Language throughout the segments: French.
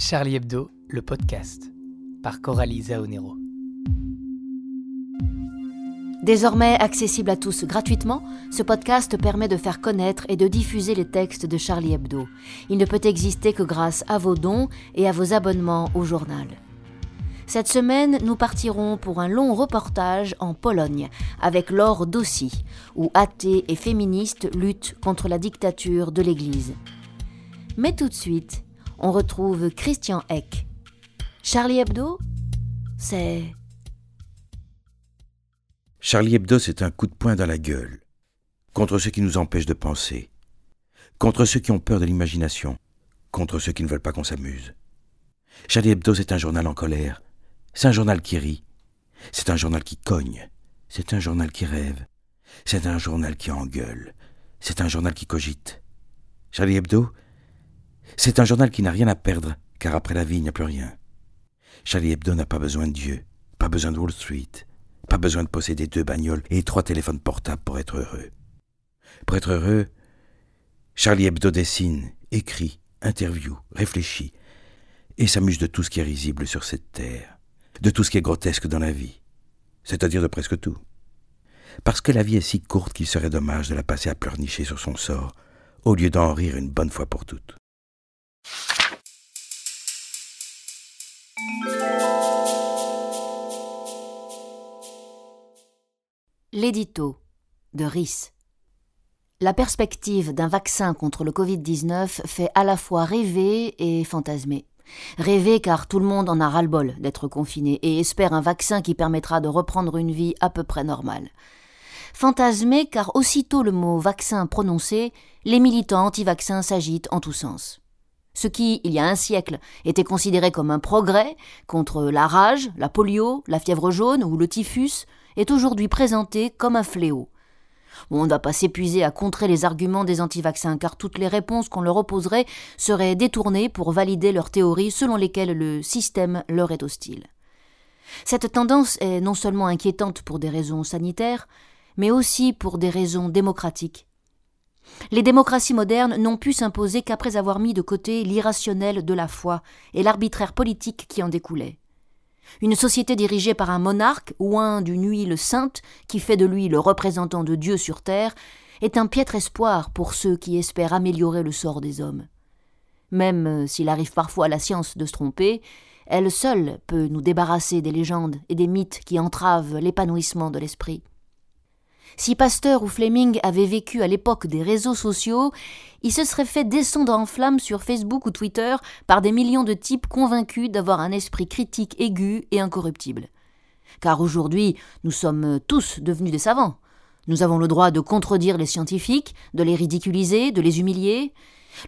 Charlie Hebdo, le podcast, par Coralie Zaonero. Désormais accessible à tous gratuitement, ce podcast permet de faire connaître et de diffuser les textes de Charlie Hebdo. Il ne peut exister que grâce à vos dons et à vos abonnements au journal. Cette semaine, nous partirons pour un long reportage en Pologne avec Laure Dossi, où athées et féministes luttent contre la dictature de l'Église. Mais tout de suite, on retrouve Christian Eck. Charlie Hebdo, c'est Charlie Hebdo, c'est un coup de poing dans la gueule. Contre ceux qui nous empêchent de penser. Contre ceux qui ont peur de l'imagination. Contre ceux qui ne veulent pas qu'on s'amuse. Charlie Hebdo, c'est un journal en colère. C'est un journal qui rit. C'est un journal qui cogne. C'est un journal qui rêve. C'est un journal qui engueule. C'est un journal qui cogite. Charlie Hebdo, c'est un journal qui n'a rien à perdre, car après la vie, il n'y a plus rien. Charlie Hebdo n'a pas besoin de Dieu, pas besoin de Wall Street, pas besoin de posséder deux bagnoles et trois téléphones portables pour être heureux. Pour être heureux, Charlie Hebdo dessine, écrit, interview, réfléchit, et s'amuse de tout ce qui est risible sur cette terre, de tout ce qui est grotesque dans la vie, c'est-à-dire de presque tout. Parce que la vie est si courte qu'il serait dommage de la passer à pleurnicher sur son sort, au lieu d'en rire une bonne fois pour toutes. L'édito de RIS. La perspective d'un vaccin contre le Covid-19 fait à la fois rêver et fantasmer. Rêver car tout le monde en a ras-le-bol d'être confiné et espère un vaccin qui permettra de reprendre une vie à peu près normale. Fantasmer car aussitôt le mot vaccin prononcé, les militants anti-vaccins s'agitent en tous sens. Ce qui, il y a un siècle, était considéré comme un progrès contre la rage, la polio, la fièvre jaune ou le typhus, est aujourd'hui présenté comme un fléau. on ne va pas s'épuiser à contrer les arguments des anti-vaccins, car toutes les réponses qu'on leur opposerait seraient détournées pour valider leurs théories selon lesquelles le système leur est hostile. Cette tendance est non seulement inquiétante pour des raisons sanitaires, mais aussi pour des raisons démocratiques. Les démocraties modernes n'ont pu s'imposer qu'après avoir mis de côté l'irrationnel de la foi et l'arbitraire politique qui en découlait. Une société dirigée par un monarque, oint d'une huile sainte, qui fait de lui le représentant de Dieu sur terre, est un piètre espoir pour ceux qui espèrent améliorer le sort des hommes. Même euh, s'il arrive parfois à la science de se tromper, elle seule peut nous débarrasser des légendes et des mythes qui entravent l'épanouissement de l'esprit. Si Pasteur ou Fleming avaient vécu à l'époque des réseaux sociaux, ils se seraient fait descendre en flammes sur Facebook ou Twitter par des millions de types convaincus d'avoir un esprit critique aigu et incorruptible. Car aujourd'hui, nous sommes tous devenus des savants. Nous avons le droit de contredire les scientifiques, de les ridiculiser, de les humilier.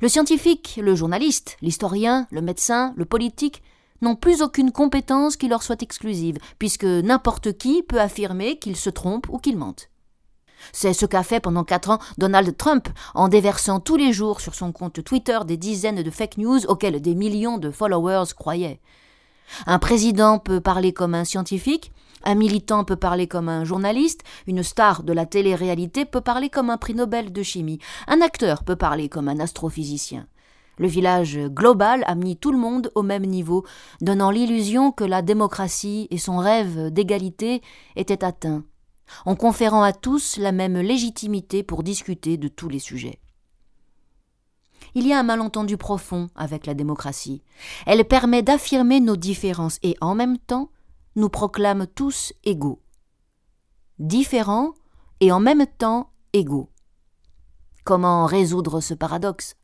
Le scientifique, le journaliste, l'historien, le médecin, le politique n'ont plus aucune compétence qui leur soit exclusive, puisque n'importe qui peut affirmer qu'il se trompe ou qu'il mente. C'est ce qu'a fait pendant quatre ans Donald Trump en déversant tous les jours sur son compte Twitter des dizaines de fake news auxquelles des millions de followers croyaient. Un président peut parler comme un scientifique, un militant peut parler comme un journaliste, une star de la télé-réalité peut parler comme un prix Nobel de chimie, un acteur peut parler comme un astrophysicien. Le village global a mis tout le monde au même niveau, donnant l'illusion que la démocratie et son rêve d'égalité étaient atteints en conférant à tous la même légitimité pour discuter de tous les sujets. Il y a un malentendu profond avec la démocratie. Elle permet d'affirmer nos différences et en même temps nous proclame tous égaux. Différents et en même temps égaux. Comment résoudre ce paradoxe?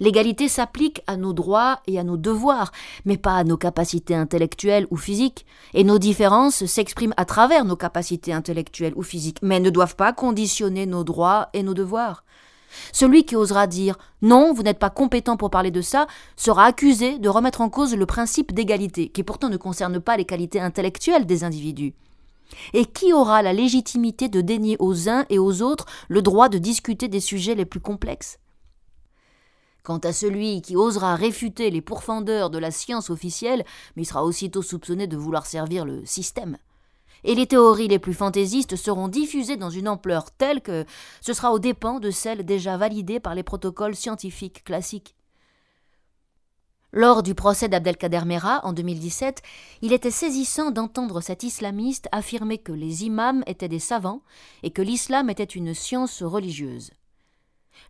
L'égalité s'applique à nos droits et à nos devoirs, mais pas à nos capacités intellectuelles ou physiques, et nos différences s'expriment à travers nos capacités intellectuelles ou physiques, mais ne doivent pas conditionner nos droits et nos devoirs. Celui qui osera dire non, vous n'êtes pas compétent pour parler de ça, sera accusé de remettre en cause le principe d'égalité, qui pourtant ne concerne pas les qualités intellectuelles des individus. Et qui aura la légitimité de dénier aux uns et aux autres le droit de discuter des sujets les plus complexes? Quant à celui qui osera réfuter les pourfendeurs de la science officielle, mais il sera aussitôt soupçonné de vouloir servir le système. Et les théories les plus fantaisistes seront diffusées dans une ampleur telle que ce sera aux dépens de celles déjà validées par les protocoles scientifiques classiques. Lors du procès d'Abdelkader Mera en 2017, il était saisissant d'entendre cet islamiste affirmer que les imams étaient des savants et que l'islam était une science religieuse.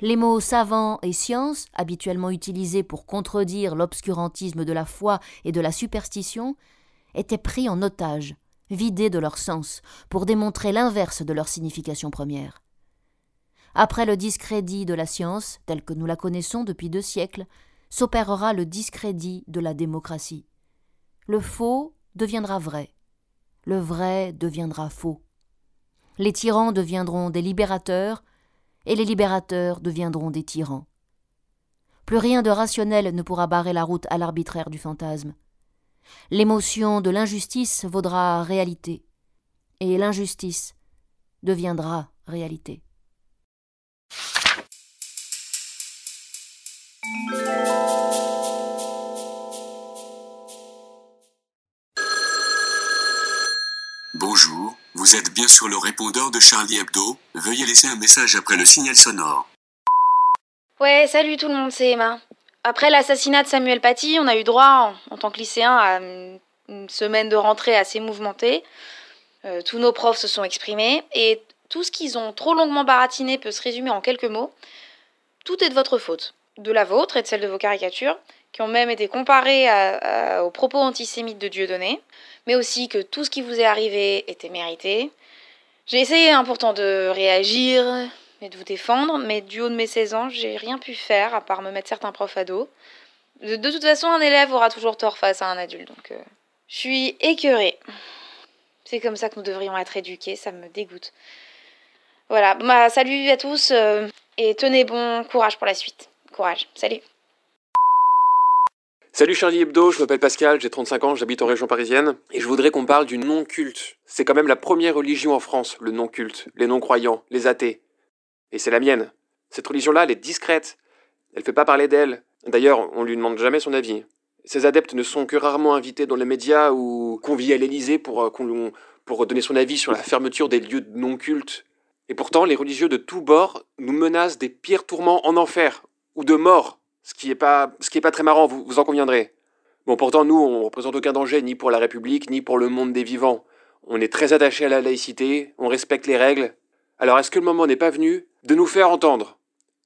Les mots savant et science, habituellement utilisés pour contredire l'obscurantisme de la foi et de la superstition, étaient pris en otage, vidés de leur sens, pour démontrer l'inverse de leur signification première. Après le discrédit de la science, telle que nous la connaissons depuis deux siècles, s'opérera le discrédit de la démocratie. Le faux deviendra vrai. Le vrai deviendra faux. Les tyrans deviendront des libérateurs, et les libérateurs deviendront des tyrans. Plus rien de rationnel ne pourra barrer la route à l'arbitraire du fantasme. L'émotion de l'injustice vaudra réalité, et l'injustice deviendra réalité. Vous êtes bien sur le répondeur de Charlie Hebdo. Veuillez laisser un message après le signal sonore. Ouais, salut tout le monde, c'est Emma. Après l'assassinat de Samuel Paty, on a eu droit, en, tant que lycéen, à une semaine de rentrée assez mouvementée. Euh, tous nos profs se sont exprimés et tout ce qu'ils ont trop longuement baratiné peut se résumer en quelques mots. Tout est de votre faute, de la vôtre et de celle de vos caricatures, qui ont même été comparées aux propos antisémites de Dieudonné mais aussi que tout ce qui vous est arrivé était mérité. J'ai essayé hein, pourtant de réagir et de vous défendre, mais du haut de mes 16 ans, j'ai rien pu faire à part me mettre certains profs à dos. De, toute façon, un élève aura toujours tort face à un adulte, donc euh, je suis écœurée. C'est comme ça que nous devrions être éduqués, ça me dégoûte. Voilà, bah, salut à tous euh, et tenez bon courage pour la suite. Courage, salut. Salut Charlie Hebdo, je m'appelle Pascal, j'ai 35 ans, j'habite en région parisienne, et je voudrais qu'on parle du non-culte. C'est quand même la première religion en France, le non-culte, les non-croyants, les athées. Et c'est la mienne. Cette religion-là, elle est discrète. Elle fait pas parler d'elle. D'ailleurs, on lui demande jamais son avis. Ces adeptes ne sont que rarement invités dans les médias ou conviés à l'Élysée pour, euh, pour donner son avis sur la fermeture des lieux de non-culte. Et pourtant, les religieux de tous bords nous menacent des pires tourments en enfer, ou de mort, ce qui est pas, est pas très marrant, vous, en conviendrez. Bon, pourtant, nous, on représente aucun danger ni pour la République, ni pour le monde des vivants. On est très attaché à la laïcité, on respecte les règles. Alors, est-ce que le moment n'est pas venu de nous faire entendre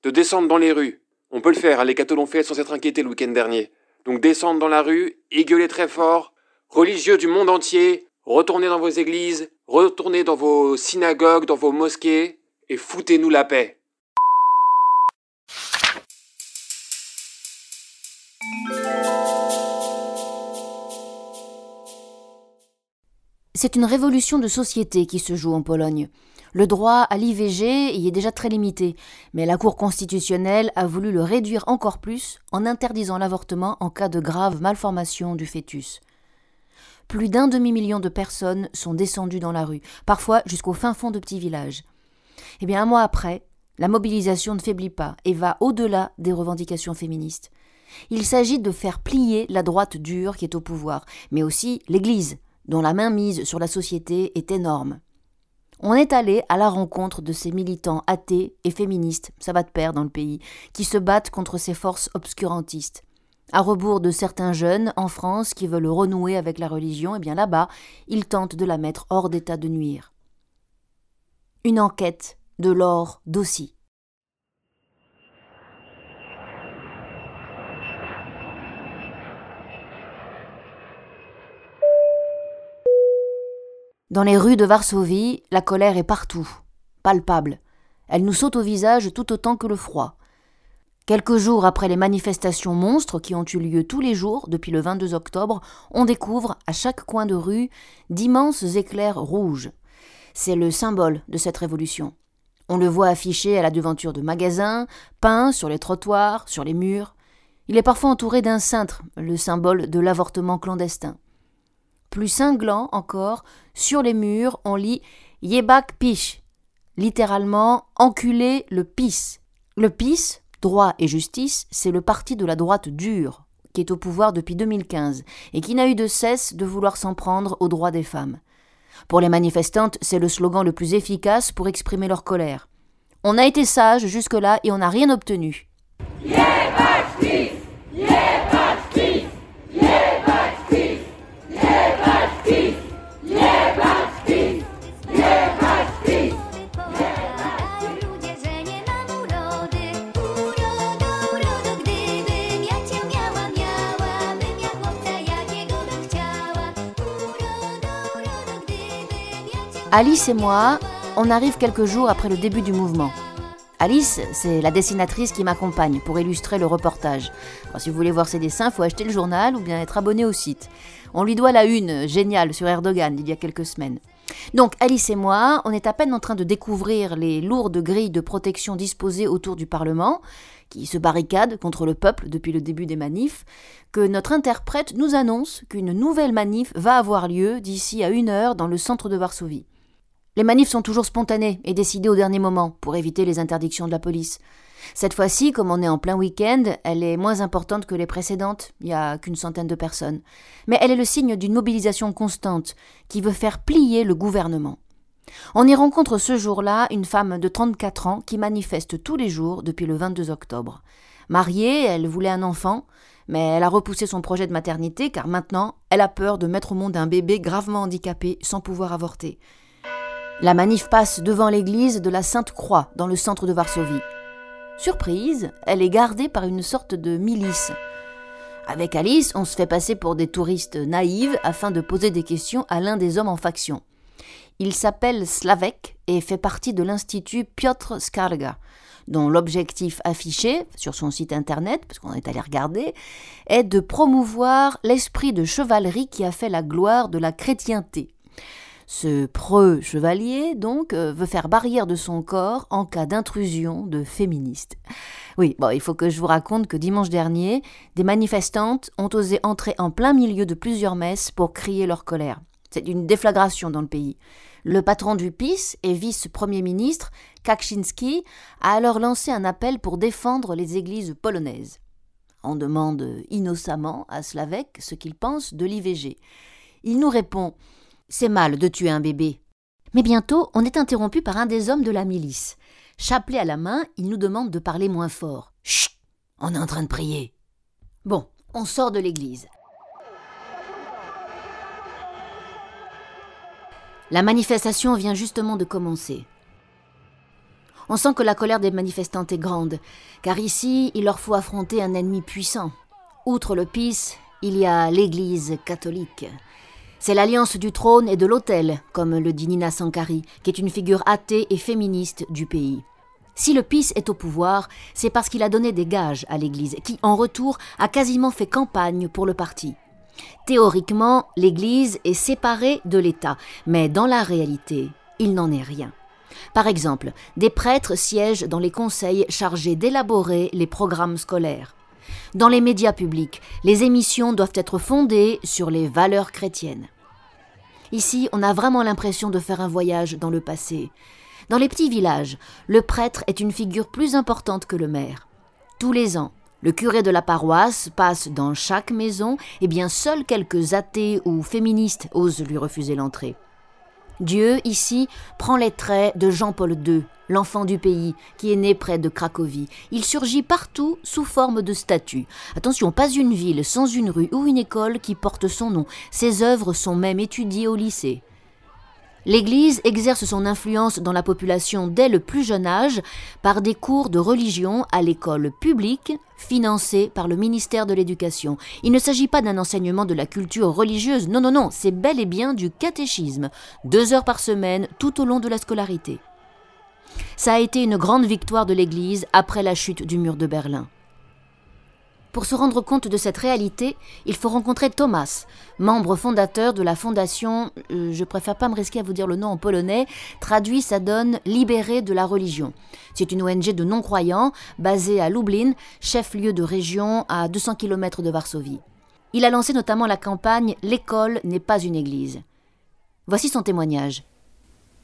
De descendre dans les rues? On peut le faire, hein, les cathos l'ont fait sans s'être inquiétés le week-end dernier. Donc, descendre dans la rue et très fort. Religieux du monde entier, retournez dans vos églises, retournez dans vos synagogues, dans vos mosquées, et foutez-nous la paix. C'est une révolution de société qui se joue en Pologne. Le droit à l'IVG y est déjà très limité, mais la Cour constitutionnelle a voulu le réduire encore plus en interdisant l'avortement en cas de grave malformation du fœtus. Plus d'un demi-million de personnes sont descendues dans la rue, parfois jusqu'au fin fond de petits villages. Eh bien, un mois après, la mobilisation ne faiblit pas et va au-delà des revendications féministes. Il s'agit de faire plier la droite dure qui est au pouvoir, mais aussi l'Église, dont la mainmise sur la société est énorme. On est allé à la rencontre de ces militants athées et féministes, ça va de pair dans le pays, qui se battent contre ces forces obscurantistes. À rebours de certains jeunes en France qui veulent renouer avec la religion, et eh bien là-bas, ils tentent de la mettre hors d'état de nuire. Une enquête de l'or d'Aussi. Dans les rues de Varsovie, la colère est partout, palpable. Elle nous saute au visage tout autant que le froid. Quelques jours après les manifestations monstres qui ont eu lieu tous les jours depuis le 22 octobre, on découvre à chaque coin de rue d'immenses éclairs rouges. C'est le symbole de cette révolution. On le voit affiché à la devanture de magasins, peint sur les trottoirs, sur les murs. Il est parfois entouré d'un cintre, le symbole de l'avortement clandestin. Plus cinglant encore, sur les murs, on lit Yebak Pish, littéralement enculer le PIS. Le PIS, droit et justice, c'est le parti de la droite dure, qui est au pouvoir depuis 2015 et qui n'a eu de cesse de vouloir s'en prendre aux droits des femmes. Pour les manifestantes, c'est le slogan le plus efficace pour exprimer leur colère. On a été sage jusque-là et on n'a rien obtenu. Alice et moi, on arrive quelques jours après le début du mouvement. Alice, c'est la dessinatrice qui m'accompagne pour illustrer le reportage. si vous voulez voir ses dessins, il faut acheter le journal ou bien être abonné au site. On lui doit la une géniale sur Erdogan il y a quelques semaines. Donc Alice et moi, on est à peine en train de découvrir les lourdes grilles de protection disposées autour du Parlement, qui se barricade contre le peuple depuis le début des manifs, que notre interprète nous annonce qu'une nouvelle manif va avoir lieu d'ici à une heure dans le centre de Varsovie. Les manifs sont toujours spontanés et décidés au dernier moment pour éviter les interdictions de la police. Cette fois-ci, comme on est en plein week-end, elle est moins importante que les précédentes, il n'y a qu'une centaine de personnes. Mais elle est le signe d'une mobilisation constante qui veut faire plier le gouvernement. On y rencontre ce jour-là une femme de 34 ans qui manifeste tous les jours depuis le 22 octobre. Mariée, elle voulait un enfant, mais elle a repoussé son projet de maternité car maintenant elle a peur de mettre au monde un bébé gravement handicapé sans pouvoir avorter. La manif passe devant l'église de la Sainte-Croix, dans le centre de Varsovie. Surprise, elle est gardée par une sorte de milice. Avec Alice, on se fait passer pour des touristes naïves afin de poser des questions à l'un des hommes en faction. Il s'appelle Slavek et fait partie de l'Institut Piotr Skarga, dont l'objectif affiché sur son site internet, parce qu'on est allé regarder, est de promouvoir l'esprit de chevalerie qui a fait la gloire de la chrétienté. Ce preux chevalier, donc, euh, veut faire barrière de son corps en cas d'intrusion de féministes. Oui, bon, il faut que je vous raconte que dimanche dernier, des manifestantes ont osé entrer en plein milieu de plusieurs messes pour crier leur colère. C'est une déflagration dans le pays. Le patron du PIS et vice-premier ministre, Kaczynski, a alors lancé un appel pour défendre les églises polonaises. On demande innocemment à Slavek ce qu'il pense de l'IVG. Il nous répond c'est mal de tuer un bébé. Mais bientôt, on est interrompu par un des hommes de la milice. Chapelet à la main, il nous demande de parler moins fort. Chut On est en train de prier. Bon, on sort de l'église. La manifestation vient justement de commencer. On sent que la colère des manifestantes est grande, car ici, il leur faut affronter un ennemi puissant. Outre le PIS, il y a l'Église catholique. C'est l'alliance du trône et de l'autel, comme le dit Nina Sankari, qui est une figure athée et féministe du pays. Si le PIS est au pouvoir, c'est parce qu'il a donné des gages à l'Église, qui, en retour, a quasiment fait campagne pour le parti. Théoriquement, l'Église est séparée de l'État, mais dans la réalité, il n'en est rien. Par exemple, des prêtres siègent dans les conseils chargés d'élaborer les programmes scolaires. Dans les médias publics, les émissions doivent être fondées sur les valeurs chrétiennes. Ici, on a vraiment l'impression de faire un voyage dans le passé. Dans les petits villages, le prêtre est une figure plus importante que le maire. Tous les ans, le curé de la paroisse passe dans chaque maison, et bien seuls quelques athées ou féministes osent lui refuser l'entrée. Dieu, ici, prend les traits de Jean-Paul II, l'enfant du pays, qui est né près de Cracovie. Il surgit partout sous forme de statues. Attention, pas une ville sans une rue ou une école qui porte son nom. Ses œuvres sont même étudiées au lycée. L'Église exerce son influence dans la population dès le plus jeune âge par des cours de religion à l'école publique financée par le ministère de l'Éducation. Il ne s'agit pas d'un enseignement de la culture religieuse, non, non, non, c'est bel et bien du catéchisme, deux heures par semaine tout au long de la scolarité. Ça a été une grande victoire de l'Église après la chute du mur de Berlin. Pour se rendre compte de cette réalité, il faut rencontrer Thomas, membre fondateur de la fondation, euh, je préfère pas me risquer à vous dire le nom en polonais, traduit ça donne Libéré de la religion. C'est une ONG de non-croyants basée à Lublin, chef-lieu de région à 200 km de Varsovie. Il a lancé notamment la campagne L'école n'est pas une église. Voici son témoignage.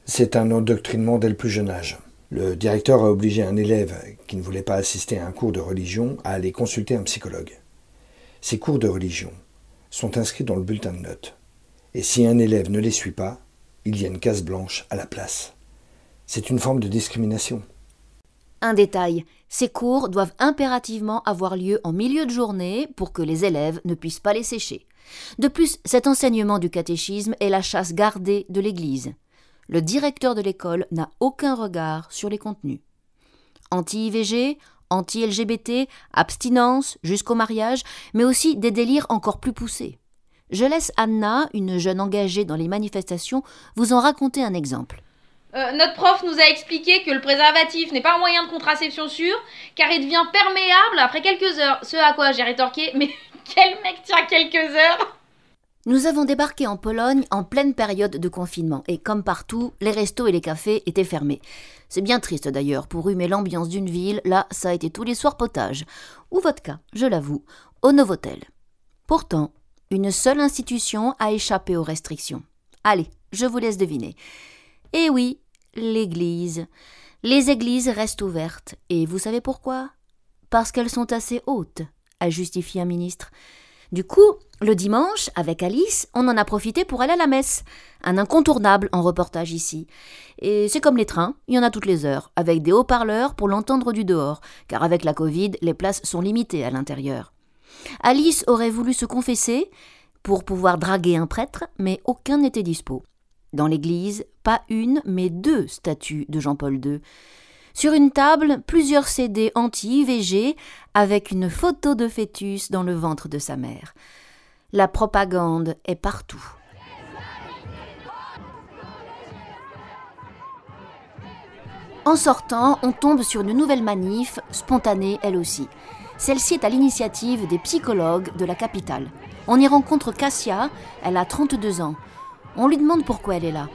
C'est un endoctrinement dès le plus jeune âge. Le directeur a obligé un élève qui ne voulait pas assister à un cours de religion à aller consulter un psychologue. Ces cours de religion sont inscrits dans le bulletin de notes. Et si un élève ne les suit pas, il y a une case blanche à la place. C'est une forme de discrimination. Un détail, ces cours doivent impérativement avoir lieu en milieu de journée pour que les élèves ne puissent pas les sécher. De plus, cet enseignement du catéchisme est la chasse gardée de l'Église le directeur de l'école n'a aucun regard sur les contenus. Anti-IVG, anti-LGBT, abstinence jusqu'au mariage, mais aussi des délires encore plus poussés. Je laisse Anna, une jeune engagée dans les manifestations, vous en raconter un exemple. Euh, notre prof nous a expliqué que le préservatif n'est pas un moyen de contraception sûr, car il devient perméable après quelques heures. Ce à quoi j'ai rétorqué, mais quel mec tient quelques heures? Nous avons débarqué en Pologne en pleine période de confinement, et comme partout, les restos et les cafés étaient fermés. C'est bien triste d'ailleurs, pour humer l'ambiance d'une ville, là, ça a été tous les soirs potage. Ou vodka, je l'avoue, au Novotel. Pourtant, une seule institution a échappé aux restrictions. Allez, je vous laisse deviner. Eh oui, l'Église. Les églises restent ouvertes. Et vous savez pourquoi? Parce qu'elles sont assez hautes, a justifié un ministre. Du coup, le dimanche, avec Alice, on en a profité pour aller à la messe. Un incontournable en reportage ici. Et c'est comme les trains, il y en a toutes les heures, avec des haut-parleurs pour l'entendre du dehors, car avec la Covid, les places sont limitées à l'intérieur. Alice aurait voulu se confesser pour pouvoir draguer un prêtre, mais aucun n'était dispo. Dans l'église, pas une, mais deux statues de Jean-Paul II. Sur une table, plusieurs CD anti-IVG avec une photo de fœtus dans le ventre de sa mère. La propagande est partout. En sortant, on tombe sur une nouvelle manif, spontanée elle aussi. Celle-ci est à l'initiative des psychologues de la capitale. On y rencontre Cassia, elle a 32 ans. On lui demande pourquoi elle est là.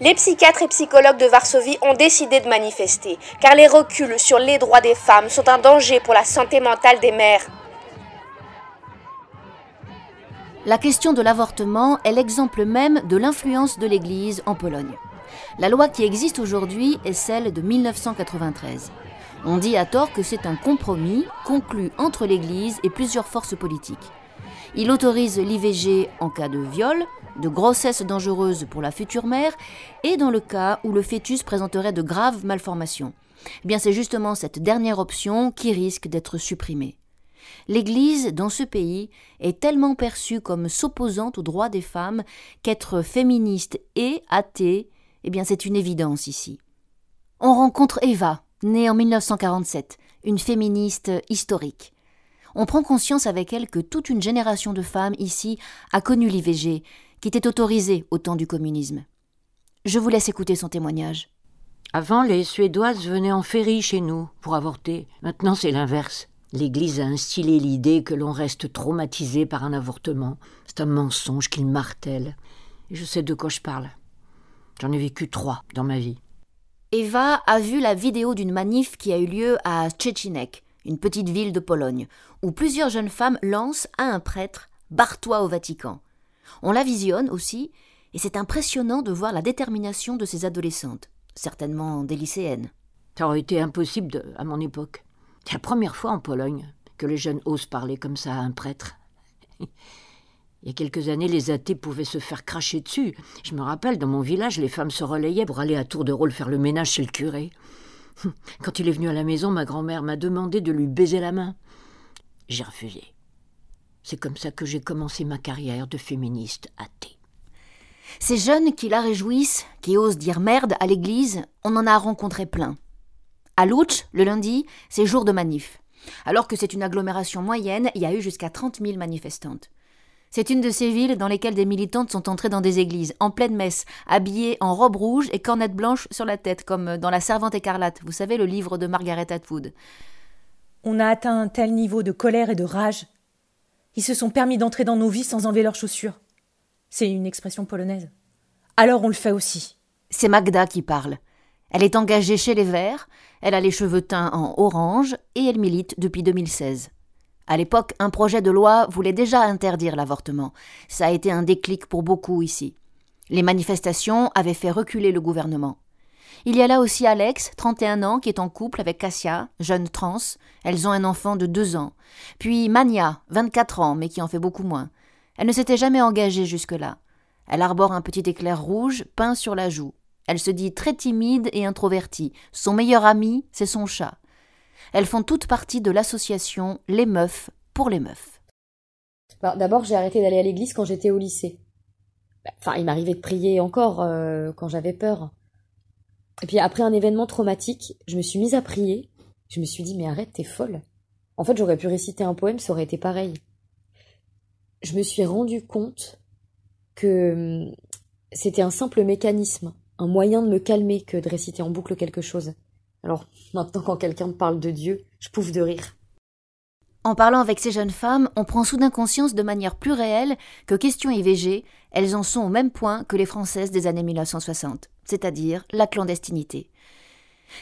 Les psychiatres et psychologues de Varsovie ont décidé de manifester, car les reculs sur les droits des femmes sont un danger pour la santé mentale des mères. La question de l'avortement est l'exemple même de l'influence de l'Église en Pologne. La loi qui existe aujourd'hui est celle de 1993. On dit à tort que c'est un compromis conclu entre l'Église et plusieurs forces politiques. Il autorise l'IVG en cas de viol, de grossesse dangereuse pour la future mère et dans le cas où le fœtus présenterait de graves malformations. Eh bien, c'est justement cette dernière option qui risque d'être supprimée. L'Église, dans ce pays, est tellement perçue comme s'opposant aux droits des femmes qu'être féministe et athée, eh bien, c'est une évidence ici. On rencontre Eva, née en 1947, une féministe historique. On prend conscience avec elle que toute une génération de femmes ici a connu l'IVG qui était autorisé au temps du communisme. Je vous laisse écouter son témoignage. Avant, les Suédoises venaient en ferry chez nous pour avorter. Maintenant, c'est l'inverse. L'Église a instillé l'idée que l'on reste traumatisé par un avortement. C'est un mensonge qu'il martèle. Et je sais de quoi je parle. J'en ai vécu trois dans ma vie. Eva a vu la vidéo d'une manif qui a eu lieu à Szczecinek, une petite ville de Pologne, où plusieurs jeunes femmes lancent à un prêtre Barre-toi au Vatican. On la visionne aussi, et c'est impressionnant de voir la détermination de ces adolescentes, certainement des lycéennes. Ça aurait été impossible à mon époque. C'est la première fois en Pologne que les jeunes osent parler comme ça à un prêtre. Il y a quelques années, les athées pouvaient se faire cracher dessus. Je me rappelle, dans mon village, les femmes se relayaient pour aller à tour de rôle faire le ménage chez le curé. Quand il est venu à la maison, ma grand-mère m'a demandé de lui baiser la main. J'ai refusé. C'est comme ça que j'ai commencé ma carrière de féministe athée. Ces jeunes qui la réjouissent, qui osent dire merde à l'église, on en a rencontré plein. À Louch, le lundi, c'est jour de manif. Alors que c'est une agglomération moyenne, il y a eu jusqu'à 30 000 manifestantes. C'est une de ces villes dans lesquelles des militantes sont entrées dans des églises, en pleine messe, habillées en robe rouge et cornette blanche sur la tête, comme dans La Servante écarlate, vous savez, le livre de Margaret Atwood. On a atteint un tel niveau de colère et de rage ils se sont permis d'entrer dans nos vies sans enlever leurs chaussures. C'est une expression polonaise. Alors on le fait aussi. C'est Magda qui parle. Elle est engagée chez les Verts, elle a les cheveux teints en orange et elle milite depuis 2016. À l'époque, un projet de loi voulait déjà interdire l'avortement. Ça a été un déclic pour beaucoup ici. Les manifestations avaient fait reculer le gouvernement. Il y a là aussi Alex, 31 ans, qui est en couple avec Cassia, jeune trans. Elles ont un enfant de 2 ans. Puis Mania, 24 ans, mais qui en fait beaucoup moins. Elle ne s'était jamais engagée jusque-là. Elle arbore un petit éclair rouge peint sur la joue. Elle se dit très timide et introvertie. Son meilleur ami, c'est son chat. Elles font toutes partie de l'association Les Meufs pour les Meufs. Bah, d'abord, j'ai arrêté d'aller à l'église quand j'étais au lycée. Enfin, il m'arrivait de prier encore euh, quand j'avais peur. Et puis après un événement traumatique, je me suis mise à prier. Je me suis dit, mais arrête, t'es folle. En fait, j'aurais pu réciter un poème, ça aurait été pareil. je me suis rendu compte que hum, c'était un simple mécanisme, un moyen de me calmer que de réciter en boucle quelque chose. Alors maintenant quand quelqu'un me parle de Dieu, je pouffe de rire. En parlant avec ces jeunes femmes, on prend soudain conscience de manière plus réelle que question IVG, elles en sont au même point que les Françaises des années 1960, c'est-à-dire la clandestinité.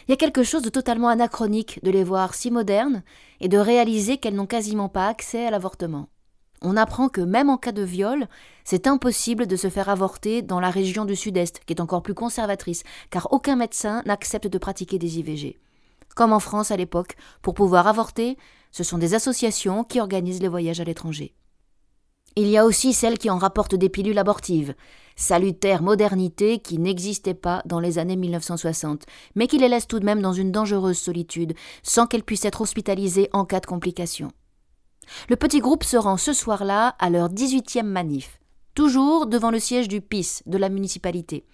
Il y a quelque chose de totalement anachronique de les voir si modernes et de réaliser qu'elles n'ont quasiment pas accès à l'avortement. On apprend que même en cas de viol, c'est impossible de se faire avorter dans la région du Sud-Est, qui est encore plus conservatrice, car aucun médecin n'accepte de pratiquer des IVG. Comme en France à l'époque, pour pouvoir avorter, ce sont des associations qui organisent les voyages à l'étranger. Il y a aussi celles qui en rapportent des pilules abortives, salutaire modernité qui n'existait pas dans les années 1960, mais qui les laisse tout de même dans une dangereuse solitude, sans qu'elles puissent être hospitalisées en cas de complications. Le petit groupe se rend ce soir-là à leur 18e manif, toujours devant le siège du PIS de la municipalité.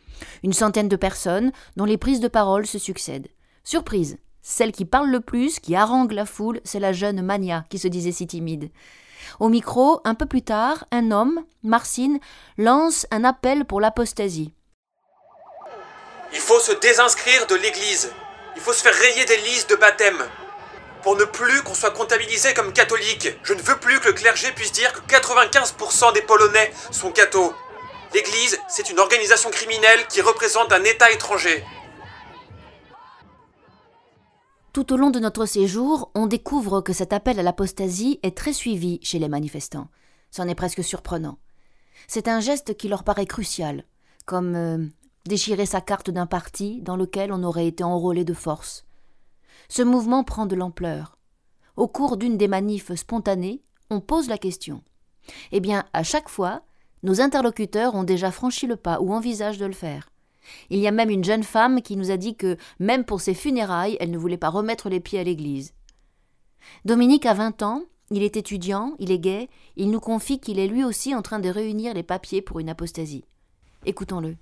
Une centaine de personnes dont les prises de parole se succèdent. Surprise, celle qui parle le plus, qui harangue la foule, c'est la jeune Mania qui se disait si timide. Au micro, un peu plus tard, un homme, Marcine, lance un appel pour l'apostasie. Il faut se désinscrire de l'Église. Il faut se faire rayer des listes de baptême. Pour ne plus qu'on soit comptabilisé comme catholique. Je ne veux plus que le clergé puisse dire que 95% des Polonais sont cathos. L'Église, c'est une organisation criminelle qui représente un État étranger. Tout au long de notre séjour, on découvre que cet appel à l'apostasie est très suivi chez les manifestants. C'en est presque surprenant. C'est un geste qui leur paraît crucial, comme euh, déchirer sa carte d'un parti dans lequel on aurait été enrôlé de force. Ce mouvement prend de l'ampleur. Au cours d'une des manifs spontanées, on pose la question. Eh bien, à chaque fois, nos interlocuteurs ont déjà franchi le pas ou envisagent de le faire. Il y a même une jeune femme qui nous a dit que, même pour ses funérailles, elle ne voulait pas remettre les pieds à l'église. Dominique a vingt ans, il est étudiant, il est gay, il nous confie qu'il est lui aussi en train de réunir les papiers pour une apostasie. Écoutons-le.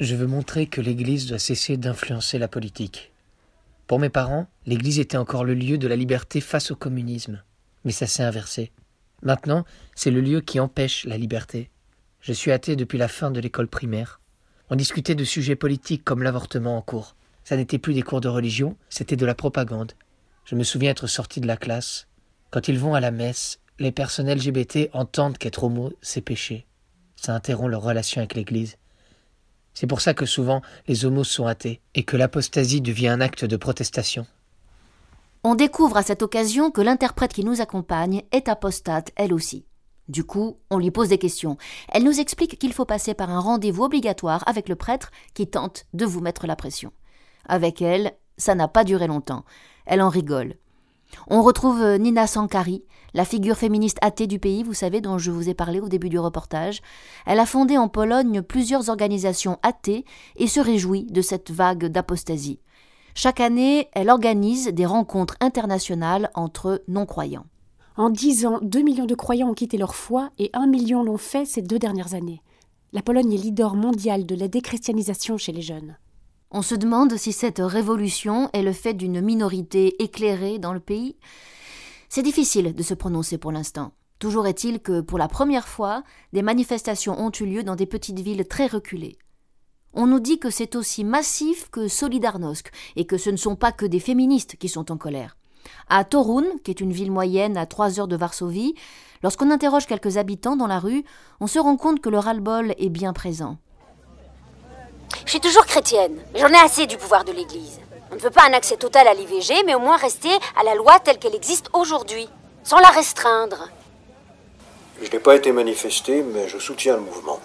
Je veux montrer que l'Église doit cesser d'influencer la politique. Pour mes parents, l'Église était encore le lieu de la liberté face au communisme. Mais ça s'est inversé. Maintenant, c'est le lieu qui empêche la liberté. Je suis athée depuis la fin de l'école primaire. On discutait de sujets politiques comme l'avortement en cours. Ça n'était plus des cours de religion, c'était de la propagande. Je me souviens être sorti de la classe. Quand ils vont à la messe, les personnes LGBT entendent qu'être homo, c'est péché. Ça interrompt leur relation avec l'Église. C'est pour ça que souvent les homos sont athées et que l'apostasie devient un acte de protestation. On découvre à cette occasion que l'interprète qui nous accompagne est apostate elle aussi. Du coup, on lui pose des questions. Elle nous explique qu'il faut passer par un rendez-vous obligatoire avec le prêtre qui tente de vous mettre la pression. Avec elle, ça n'a pas duré longtemps. Elle en rigole. On retrouve euh, Nina Sankari, la figure féministe athée du pays, vous savez, dont je vous ai parlé au début du reportage. Elle a fondé en Pologne plusieurs organisations athées et se réjouit de cette vague d'apostasie. Chaque année, elle organise des rencontres internationales entre non-croyants. En dix ans, 2 millions de croyants ont quitté leur foi et 1 million l'ont fait ces deux dernières années. La Pologne est leader mondial de la déchristianisation chez les jeunes. On se demande si cette révolution est le fait d'une minorité éclairée dans le pays. C'est difficile de se prononcer pour l'instant. Toujours est-il que, pour la première fois, des manifestations ont eu lieu dans des petites villes très reculées. On nous dit que c'est aussi massif que Solidarnosc et que ce ne sont pas que des féministes qui sont en colère. À Torun, qui est une ville moyenne à trois heures de Varsovie, lorsqu'on interroge quelques habitants dans la rue, on se rend compte que le ras-le-bol est bien présent. Je suis toujours chrétienne, mais j'en ai assez du pouvoir de l'Église. On ne veut pas un accès total à l'IVG, mais au moins rester à la loi telle qu'elle existe aujourd'hui, sans la restreindre. Je n'ai pas été manifesté, mais je soutiens le mouvement.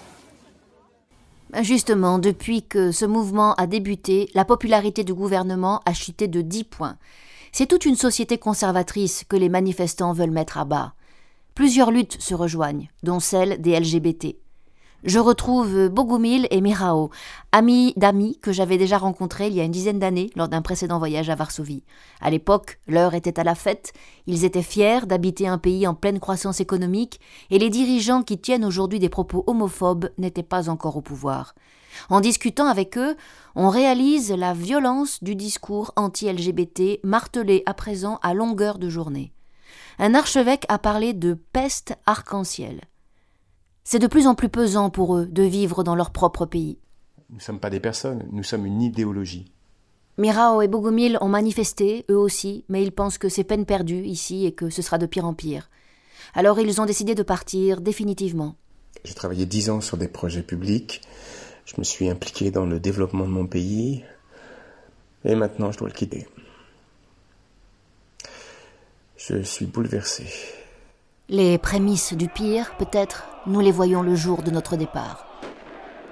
Justement, depuis que ce mouvement a débuté, la popularité du gouvernement a chuté de 10 points. C'est toute une société conservatrice que les manifestants veulent mettre à bas. Plusieurs luttes se rejoignent, dont celle des LGBT. Je retrouve Bogumil et Mirao, amis d'amis que j'avais déjà rencontrés il y a une dizaine d'années lors d'un précédent voyage à Varsovie. À l'époque, l'heure était à la fête, ils étaient fiers d'habiter un pays en pleine croissance économique, et les dirigeants qui tiennent aujourd'hui des propos homophobes n'étaient pas encore au pouvoir. En discutant avec eux, on réalise la violence du discours anti-LGBT martelé à présent à longueur de journée. Un archevêque a parlé de peste arc-en-ciel. C'est de plus en plus pesant pour eux de vivre dans leur propre pays. Nous ne sommes pas des personnes, nous sommes une idéologie. Mirao et Bogomil ont manifesté, eux aussi, mais ils pensent que c'est peine perdue ici et que ce sera de pire en pire. Alors ils ont décidé de partir définitivement. J'ai travaillé dix ans sur des projets publics, je me suis impliqué dans le développement de mon pays, et maintenant je dois le quitter. Je suis bouleversé. Les prémices du pire, peut-être, nous les voyons le jour de notre départ.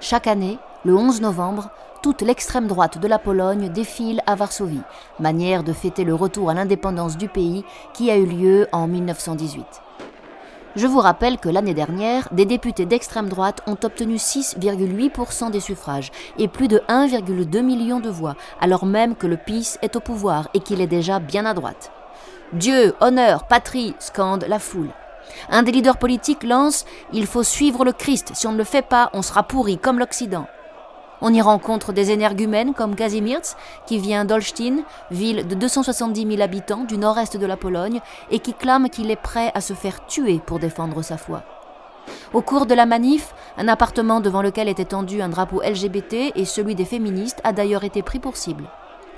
Chaque année, le 11 novembre, toute l'extrême droite de la Pologne défile à Varsovie, manière de fêter le retour à l'indépendance du pays qui a eu lieu en 1918. Je vous rappelle que l'année dernière, des députés d'extrême droite ont obtenu 6,8% des suffrages et plus de 1,2 million de voix, alors même que le PIS est au pouvoir et qu'il est déjà bien à droite. Dieu, honneur, patrie, scande la foule. Un des leaders politiques lance Il faut suivre le Christ, si on ne le fait pas, on sera pourri comme l'Occident. On y rencontre des énergumènes comme Kazimierz, qui vient d'Olsztyn, ville de 270 000 habitants du nord-est de la Pologne, et qui clame qu'il est prêt à se faire tuer pour défendre sa foi. Au cours de la manif, un appartement devant lequel était tendu un drapeau LGBT et celui des féministes a d'ailleurs été pris pour cible.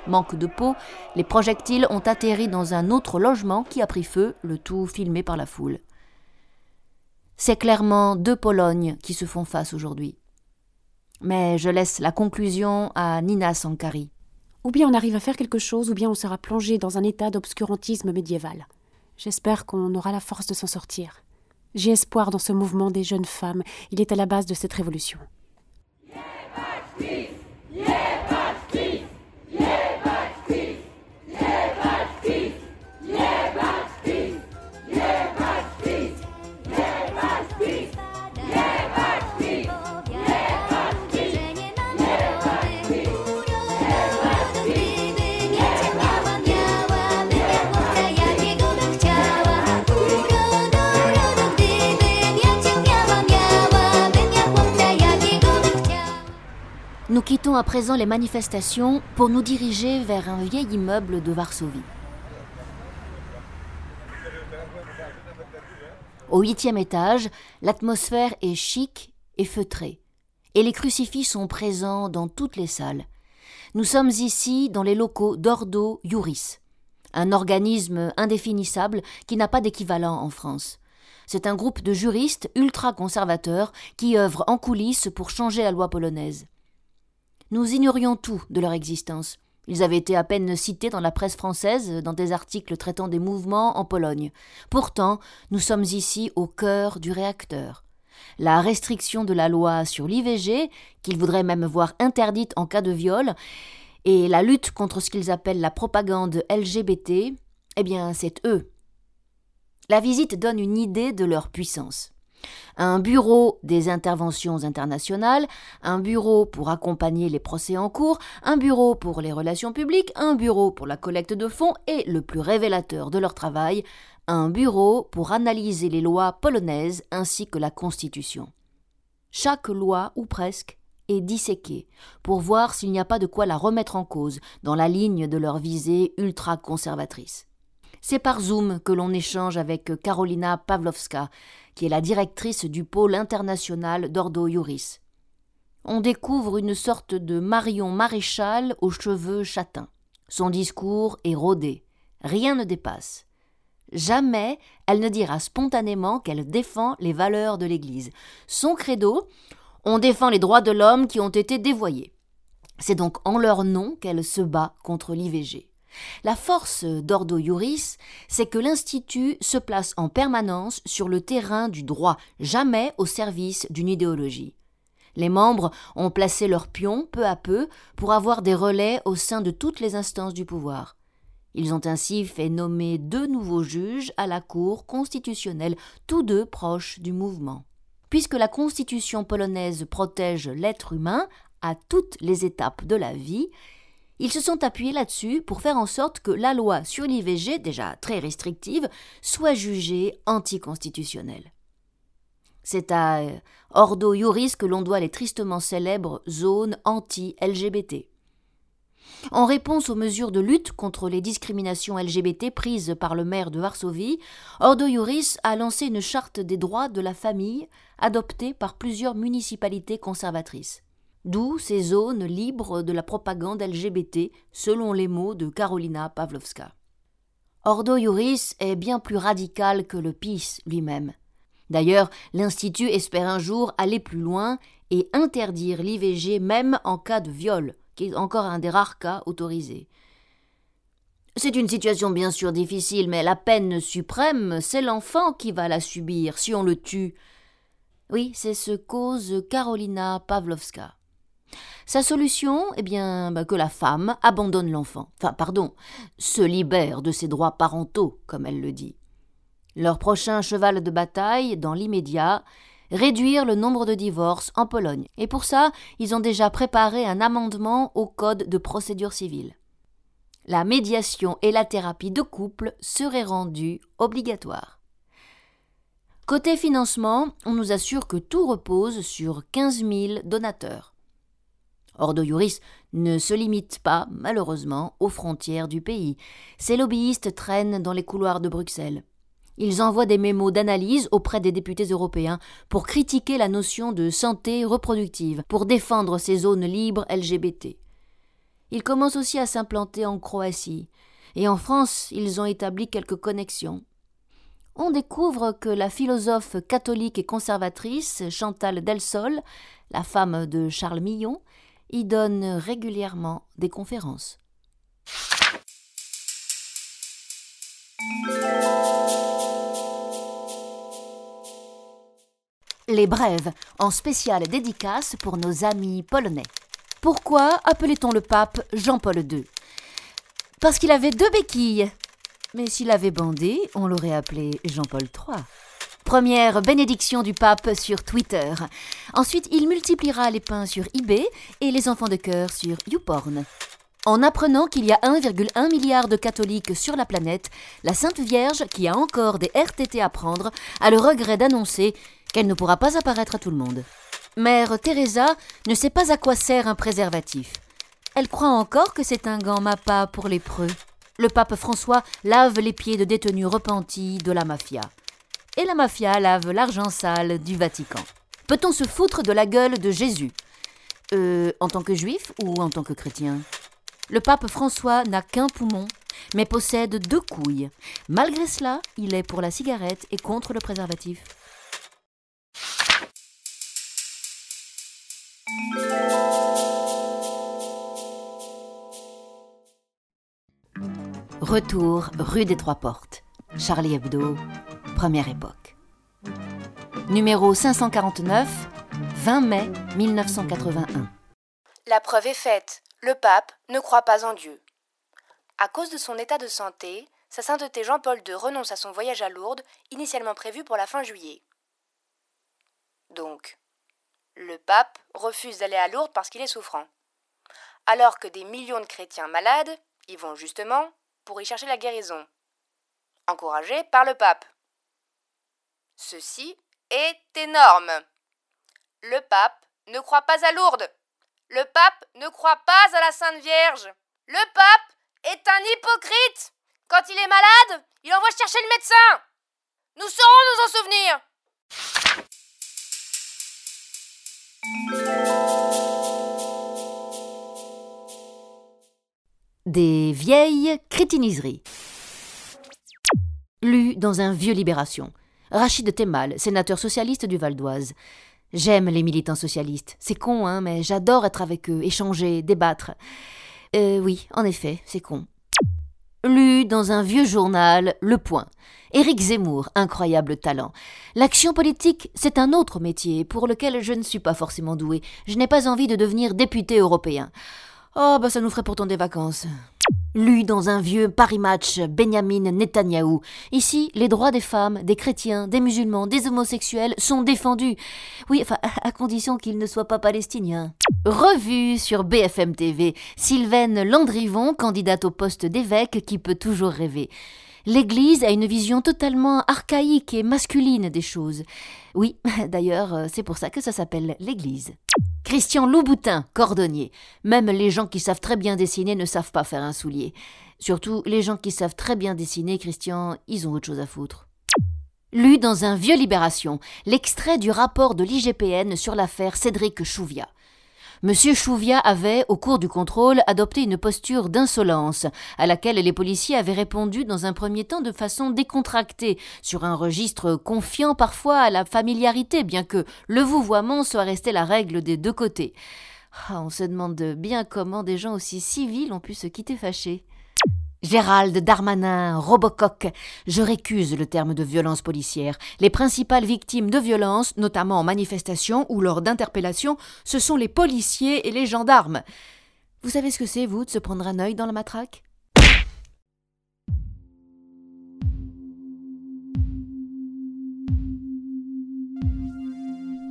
Manque de peau, les projectiles ont atterri dans un autre logement qui a pris feu, le tout filmé par la foule. C'est clairement deux Polognes qui se font face aujourd'hui. Mais je laisse la conclusion à Nina Sankari. Ou bien on arrive à faire quelque chose, ou bien on sera plongé dans un état d'obscurantisme médiéval. J'espère qu'on aura la force de s'en sortir. J'ai espoir dans ce mouvement des jeunes femmes. Il est à la base de cette révolution. Quittons à présent les manifestations pour nous diriger vers un vieil immeuble de Varsovie. Au huitième étage, l'atmosphère est chic et feutrée, et les crucifix sont présents dans toutes les salles. Nous sommes ici dans les locaux d'Ordo Iuris, un organisme indéfinissable qui n'a pas d'équivalent en France. C'est un groupe de juristes ultra-conservateurs qui œuvrent en coulisses pour changer la loi polonaise. Nous ignorions tout de leur existence. Ils avaient été à peine cités dans la presse française, dans des articles traitant des mouvements en Pologne. Pourtant, nous sommes ici au cœur du réacteur. La restriction de la loi sur l'IVG, qu'ils voudraient même voir interdite en cas de viol, et la lutte contre ce qu'ils appellent la propagande LGBT, eh bien, c'est eux. La visite donne une idée de leur puissance un bureau des interventions internationales, un bureau pour accompagner les procès en cours, un bureau pour les relations publiques, un bureau pour la collecte de fonds et, le plus révélateur de leur travail, un bureau pour analyser les lois polonaises ainsi que la Constitution. Chaque loi, ou presque, est disséquée pour voir s'il n'y a pas de quoi la remettre en cause dans la ligne de leur visée ultra-conservatrice. C'est par Zoom que l'on échange avec Carolina Pavlovska, qui est la directrice du pôle international d'Ordo Iuris. On découvre une sorte de Marion maréchal aux cheveux châtains. Son discours est rodé. Rien ne dépasse. Jamais elle ne dira spontanément qu'elle défend les valeurs de l'Église. Son credo On défend les droits de l'homme qui ont été dévoyés. C'est donc en leur nom qu'elle se bat contre l'IVG. La force d'Ordo Iuris, c'est que l'Institut se place en permanence sur le terrain du droit, jamais au service d'une idéologie. Les membres ont placé leurs pions peu à peu pour avoir des relais au sein de toutes les instances du pouvoir. Ils ont ainsi fait nommer deux nouveaux juges à la Cour constitutionnelle, tous deux proches du mouvement. Puisque la Constitution polonaise protège l'être humain à toutes les étapes de la vie, ils se sont appuyés là-dessus pour faire en sorte que la loi sur l'IVG, déjà très restrictive, soit jugée anticonstitutionnelle. C'est à euh, Ordo Iuris que l'on doit les tristement célèbres zones anti-LGBT. En réponse aux mesures de lutte contre les discriminations LGBT prises par le maire de Varsovie, Ordo Iuris a lancé une charte des droits de la famille adoptée par plusieurs municipalités conservatrices. D'où ces zones libres de la propagande LGBT, selon les mots de Carolina Pavlovska. Ordo Iuris est bien plus radical que le PIS lui-même. D'ailleurs, l'Institut espère un jour aller plus loin et interdire l'IVG même en cas de viol, qui est encore un des rares cas autorisés. C'est une situation bien sûr difficile, mais la peine suprême, c'est l'enfant qui va la subir si on le tue. Oui, c'est ce cause Carolina Pavlovska. Sa solution, eh bien, bah, que la femme abandonne l'enfant. Enfin, pardon, se libère de ses droits parentaux, comme elle le dit. Leur prochain cheval de bataille, dans l'immédiat, réduire le nombre de divorces en Pologne. Et pour ça, ils ont déjà préparé un amendement au Code de procédure civile. La médiation et la thérapie de couple seraient rendues obligatoires. Côté financement, on nous assure que tout repose sur 15 000 donateurs. Ordo Iuris ne se limite pas, malheureusement, aux frontières du pays. Ces lobbyistes traînent dans les couloirs de Bruxelles. Ils envoient des mémos d'analyse auprès des députés européens pour critiquer la notion de santé reproductive, pour défendre ces zones libres LGBT. Ils commencent aussi à s'implanter en Croatie, et en France ils ont établi quelques connexions. On découvre que la philosophe catholique et conservatrice Chantal Delsol, la femme de Charles Millon, y donne régulièrement des conférences. Les brèves, en spéciale dédicace pour nos amis polonais. Pourquoi appelait-on le pape Jean-Paul II? Parce qu'il avait deux béquilles. Mais s'il avait bandé, on l'aurait appelé Jean-Paul III. Première bénédiction du pape sur Twitter. Ensuite, il multipliera les pains sur eBay et les enfants de cœur sur YouPorn. En apprenant qu'il y a 1,1 milliard de catholiques sur la planète, la Sainte Vierge, qui a encore des RTT à prendre, a le regret d'annoncer qu'elle ne pourra pas apparaître à tout le monde. Mère Teresa ne sait pas à quoi sert un préservatif. Elle croit encore que c'est un gant mappa pour les preux. Le pape François lave les pieds de détenus repentis de la mafia. Et la mafia lave l'argent sale du Vatican. Peut-on se foutre de la gueule de Jésus? Euh, en tant que juif ou en tant que chrétien? Le pape François n'a qu'un poumon, mais possède deux couilles. Malgré cela, il est pour la cigarette et contre le préservatif. Retour rue des Trois Portes. Charlie Hebdo, Numéro 549, 20 mai 1981. La preuve est faite. Le pape ne croit pas en Dieu. À cause de son état de santé, sa sainteté Jean-Paul II renonce à son voyage à Lourdes, initialement prévu pour la fin juillet. Donc, le pape refuse d'aller à Lourdes parce qu'il est souffrant. Alors que des millions de chrétiens malades y vont justement pour y chercher la guérison, encouragés par le pape. Ceci est énorme. Le pape ne croit pas à Lourdes. Le pape ne croit pas à la Sainte Vierge. Le pape est un hypocrite. Quand il est malade, il envoie chercher le médecin. Nous saurons nous en souvenir. Des vieilles crétiniseries. Lu dans un vieux Libération. Rachid Temal, sénateur socialiste du Val d'Oise. J'aime les militants socialistes. C'est con, hein, mais j'adore être avec eux, échanger, débattre. Euh, oui, en effet, c'est con. Lu dans un vieux journal, Le Point. Éric Zemmour, incroyable talent. L'action politique, c'est un autre métier pour lequel je ne suis pas forcément doué. Je n'ai pas envie de devenir député européen. Oh, bah ça nous ferait pourtant des vacances. Lu dans un vieux Paris Match, Benjamin Netanyahou. Ici, les droits des femmes, des chrétiens, des musulmans, des homosexuels sont défendus. Oui, enfin, à condition qu'ils ne soient pas palestiniens. Revue sur BFM TV. Sylvaine Landrivon, candidate au poste d'évêque qui peut toujours rêver. L'Église a une vision totalement archaïque et masculine des choses. Oui, d'ailleurs, c'est pour ça que ça s'appelle l'Église. Christian Louboutin, cordonnier. Même les gens qui savent très bien dessiner ne savent pas faire un soulier. Surtout les gens qui savent très bien dessiner, Christian, ils ont autre chose à foutre. Lu dans un vieux Libération, l'extrait du rapport de l'IGPN sur l'affaire Cédric Chouvia. Monsieur Chouvia avait, au cours du contrôle, adopté une posture d'insolence, à laquelle les policiers avaient répondu dans un premier temps de façon décontractée, sur un registre confiant parfois à la familiarité, bien que le vouvoiement soit resté la règle des deux côtés. Ah, on se demande bien comment des gens aussi civils ont pu se quitter fâchés. Gérald Darmanin, Robocoq, je récuse le terme de violence policière. Les principales victimes de violence, notamment en manifestation ou lors d'interpellations, ce sont les policiers et les gendarmes. Vous savez ce que c'est, vous, de se prendre un œil dans la matraque?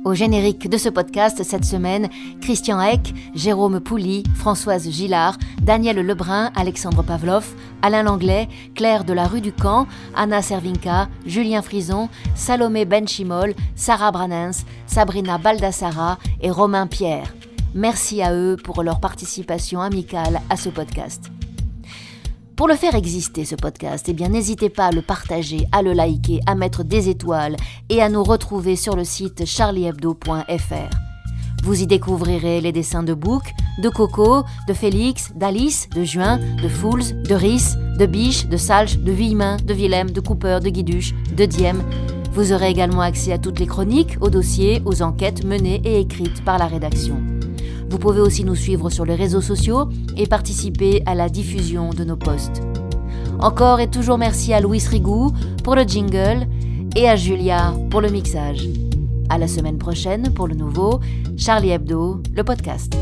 Au générique de ce podcast cette semaine, Christian Eck, Jérôme Pouli, Françoise Gillard, Daniel Lebrun, Alexandre Pavlov, Alain Langlais, Claire de la rue du Camp, Anna Servinka, Julien Frison, Salomé Benchimol, Sarah Branens, Sabrina Baldassara et Romain Pierre. Merci à eux pour leur participation amicale à ce podcast. Pour le faire exister, ce podcast, eh bien, n'hésitez pas à le partager, à le liker, à mettre des étoiles et à nous retrouver sur le site charliehebdo.fr. Vous y découvrirez les dessins de Book, de Coco, de Félix, d'Alice, de Juin, de Fools, de Rhys, de Biche, de Salch, de Villemin, de Willem, de Cooper, de Guiduche, de Diem. Vous aurez également accès à toutes les chroniques, aux dossiers, aux enquêtes menées et écrites par la rédaction. Vous pouvez aussi nous suivre sur les réseaux sociaux et participer à la diffusion de nos posts. Encore et toujours merci à Louis Rigou pour le jingle et à Julia pour le mixage. À la semaine prochaine pour le nouveau Charlie Hebdo, le podcast.